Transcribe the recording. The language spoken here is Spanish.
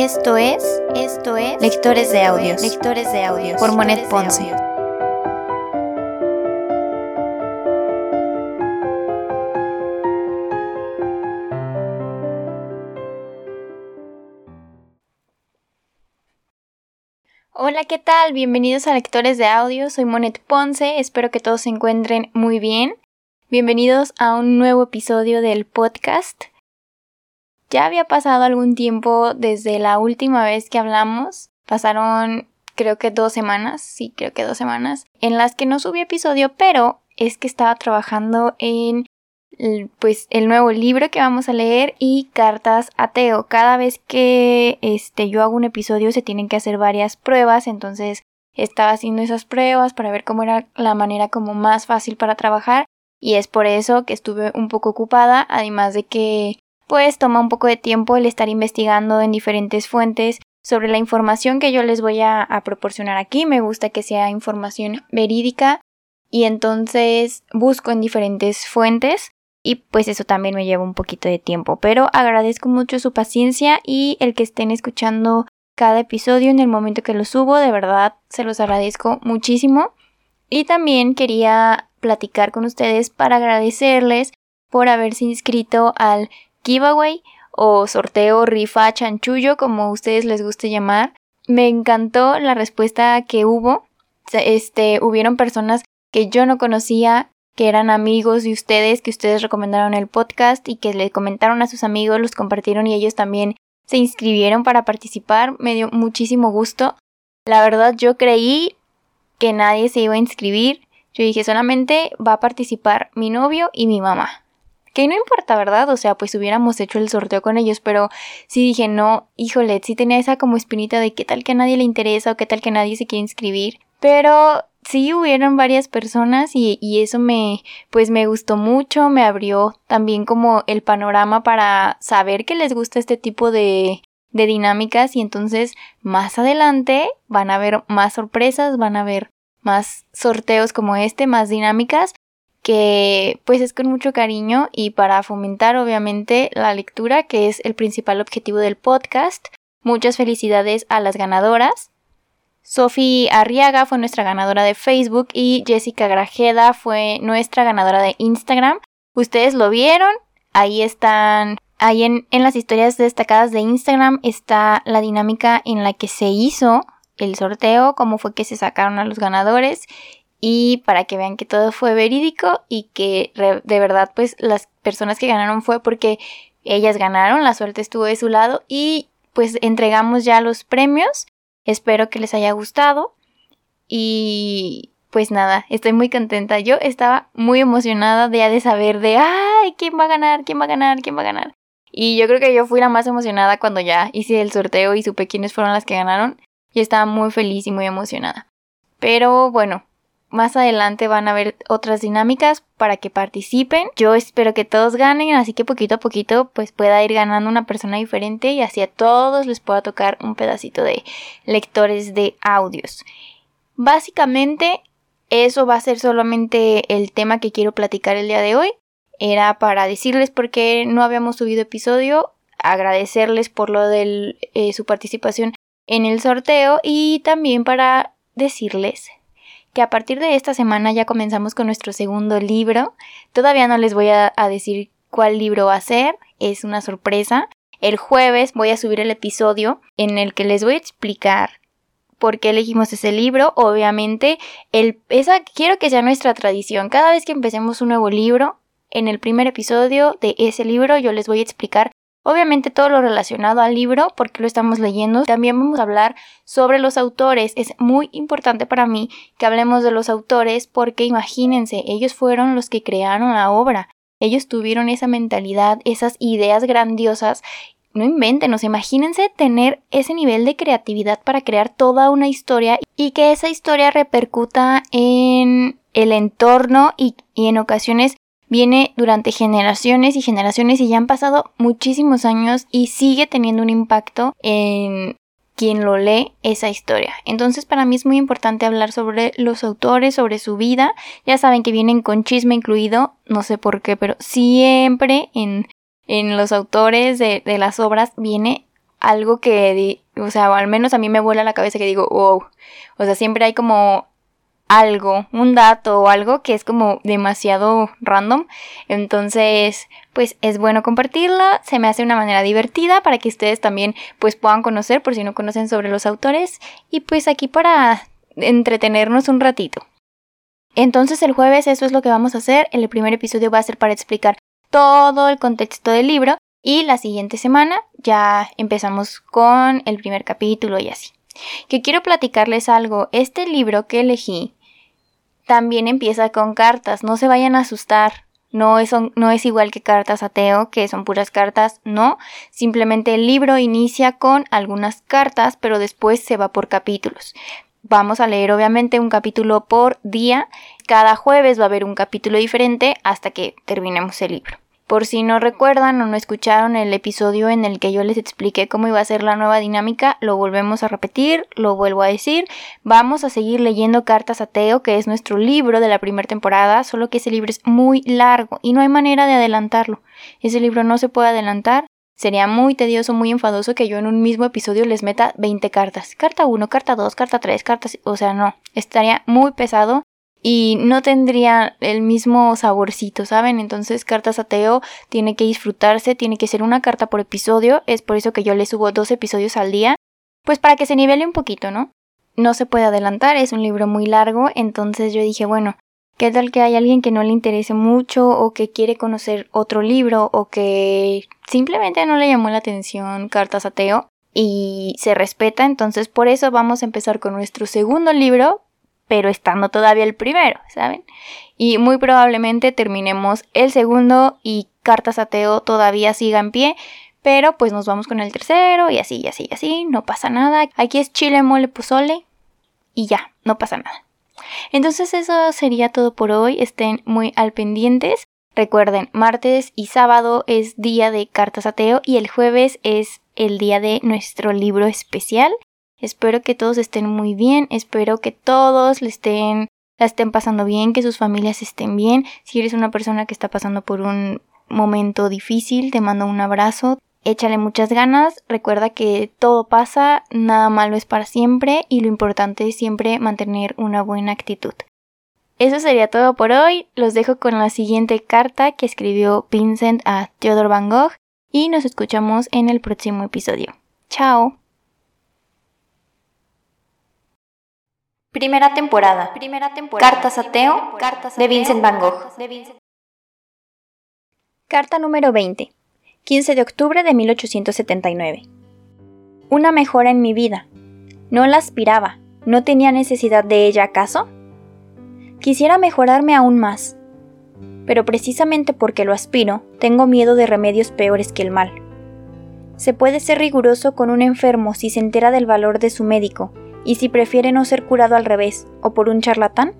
Esto es, esto es Lectores de Audios, Lectores de Audios por Monet Ponce. Hola, ¿qué tal? Bienvenidos a Lectores de Audio. Soy Monet Ponce. Espero que todos se encuentren muy bien. Bienvenidos a un nuevo episodio del podcast. Ya había pasado algún tiempo desde la última vez que hablamos. Pasaron creo que dos semanas, sí, creo que dos semanas, en las que no subí episodio, pero es que estaba trabajando en pues el nuevo libro que vamos a leer y cartas a Teo. Cada vez que este yo hago un episodio se tienen que hacer varias pruebas, entonces estaba haciendo esas pruebas para ver cómo era la manera como más fácil para trabajar y es por eso que estuve un poco ocupada, además de que pues toma un poco de tiempo el estar investigando en diferentes fuentes sobre la información que yo les voy a, proporcionar aquí. Me gusta que sea información verídica y entonces busco en diferentes fuentes y pues eso también me lleva un poquito de tiempo. Pero agradezco mucho su paciencia y el que estén escuchando cada episodio en el momento que lo subo. De verdad se los agradezco muchísimo. Y también quería platicar con ustedes para agradecerles por haberse inscrito al giveaway o sorteo, rifa, chanchullo, como ustedes les guste llamar. Me encantó la respuesta que hubo. Este, hubieron personas que yo no conocía, que eran amigos de ustedes, que ustedes recomendaron el podcast y que le comentaron a sus amigos, los compartieron y ellos también se inscribieron para participar. Me dio muchísimo gusto. La verdad yo creí que nadie se iba a inscribir. Yo dije solamente va a participar mi novio y mi mamá. Que no importa, ¿verdad? O sea, pues hubiéramos hecho el sorteo con ellos, pero sí dije, no, híjole, sí tenía esa como espinita de qué tal que a nadie le interesa o qué tal que nadie se quiere inscribir. Pero sí hubieron varias personas y, eso me, pues me gustó mucho, me abrió también como el panorama para saber que les gusta este tipo de, de dinámicas y entonces más adelante van a haber más sorpresas, van a haber más sorteos como este, más dinámicas que pues es con mucho cariño y para fomentar obviamente la lectura que es el principal objetivo del podcast. Muchas felicidades a las ganadoras. Sophie Arriaga fue nuestra ganadora de Facebook y Jessica Grajeda fue nuestra ganadora de Instagram. Ustedes lo vieron, ahí están, ahí en, en las historias destacadas de Instagram está la dinámica en la que se hizo el sorteo, cómo fue que se sacaron a los ganadores y para que vean que todo fue verídico y que de verdad pues las personas que ganaron fue porque ellas ganaron, la suerte estuvo de su lado y pues entregamos ya los premios. Espero que les haya gustado y pues nada, estoy muy contenta. Yo estaba muy emocionada de, de saber de, ay, ¿quién va a ganar? ¿Quién va a ganar? ¿Quién va a ganar? Y yo creo que yo fui la más emocionada cuando ya hice el sorteo y supe quiénes fueron las que ganaron. Y estaba muy feliz y muy emocionada. Pero bueno, más adelante van a haber otras dinámicas para que participen. Yo espero que todos ganen, así que poquito a poquito pues pueda ir ganando una persona diferente y así a todos les pueda tocar un pedacito de lectores de audios. Básicamente eso va a ser solamente el tema que quiero platicar el día de hoy. Era para decirles por qué no habíamos subido episodio, agradecerles por lo de eh, su participación en el sorteo y también para decirles que a partir de esta semana ya comenzamos con nuestro segundo libro. Todavía no les voy a, decir cuál libro va a ser, es una sorpresa. El jueves voy a subir el episodio en el que les voy a explicar por qué elegimos ese libro. Obviamente, el, esa quiero que sea nuestra tradición. Cada vez que empecemos un nuevo libro, en el primer episodio de ese libro yo les voy a explicar Obviamente todo lo relacionado al libro, porque lo estamos leyendo. También vamos a hablar sobre los autores. Es muy importante para mí que hablemos de los autores porque imagínense, ellos fueron los que crearon la obra. Ellos tuvieron esa mentalidad, esas ideas grandiosas. No inventen, imagínense tener ese nivel de creatividad para crear toda una historia y que esa historia repercuta en el entorno y, y en ocasiones viene durante generaciones y generaciones y ya han pasado muchísimos años y sigue teniendo un impacto en quien lo lee esa historia. Entonces para mí es muy importante hablar sobre los autores, sobre su vida. Ya saben que vienen con chisme incluido, no sé por qué, pero siempre en, en los autores de, de las obras viene algo que, o sea, al menos a mí me vuela la cabeza que digo, wow. O sea, siempre hay como algo, un dato o algo que es como demasiado random. Entonces, pues es bueno compartirla, se me hace una manera divertida para que ustedes también pues puedan conocer por si no conocen sobre los autores y pues aquí para entretenernos un ratito. Entonces el jueves eso es lo que vamos a hacer, el primer episodio va a ser para explicar todo el contexto del libro y la siguiente semana ya empezamos con el primer capítulo y así. Que quiero platicarles algo, este libro que elegí también empieza con cartas, no se vayan a asustar. No es, no es igual que cartas ateo, que son puras cartas, no. Simplemente el libro inicia con algunas cartas, pero después se va por capítulos. Vamos a leer obviamente un capítulo por día. Cada jueves va a haber un capítulo diferente hasta que terminemos el libro. Por si no recuerdan o no escucharon el episodio en el que yo les expliqué cómo iba a ser la nueva dinámica, lo volvemos a repetir, lo vuelvo a decir. Vamos a seguir leyendo Cartas a Teo, que es nuestro libro de la primera temporada, solo que ese libro es muy largo y no hay manera de adelantarlo. Ese libro no se puede adelantar. Sería muy tedioso, muy enfadoso que yo en un mismo episodio les meta 20 cartas. Carta 1, carta 2, carta 3, cartas... O sea, no. Estaría muy pesado y no tendría el mismo saborcito, ¿saben? Entonces Cartas Ateo tiene que disfrutarse, tiene que ser una carta por episodio, es por eso que yo le subo dos episodios al día, pues para que se nivele un poquito, ¿no? No se puede adelantar, es un libro muy largo, entonces yo dije, bueno, ¿qué tal que hay alguien que no le interese mucho o que quiere conocer otro libro o que simplemente no le llamó la atención Cartas Ateo? Y se respeta, entonces por eso vamos a empezar con nuestro segundo libro, pero estando todavía el primero, ¿saben? Y muy probablemente terminemos el segundo y Cartas Ateo todavía siga en pie, pero pues nos vamos con el tercero y así, y así, y así, no pasa nada. Aquí es chile, mole, pozole y ya, no pasa nada. Entonces eso sería todo por hoy, estén muy al pendientes. Recuerden, martes y sábado es día de Cartas Ateo y el jueves es el día de nuestro libro especial. Espero que todos estén muy bien, espero que todos estén, la estén pasando bien, que sus familias estén bien. Si eres una persona que está pasando por un momento difícil, te mando un abrazo, échale muchas ganas, recuerda que todo pasa, nada malo es para siempre y lo importante es siempre mantener una buena actitud. Eso sería todo por hoy, los dejo con la siguiente carta que escribió Vincent a Theodore Van Gogh y nos escuchamos en el próximo episodio. Chao. Primera temporada. Primera temporada. Cartas a Teo de Vincent Van Gogh. Carta número 20. 15 de octubre de 1879. Una mejora en mi vida. No la aspiraba. ¿No tenía necesidad de ella acaso? Quisiera mejorarme aún más. Pero precisamente porque lo aspiro, tengo miedo de remedios peores que el mal. Se puede ser riguroso con un enfermo si se entera del valor de su médico y si prefiere no ser curado al revés o por un charlatán?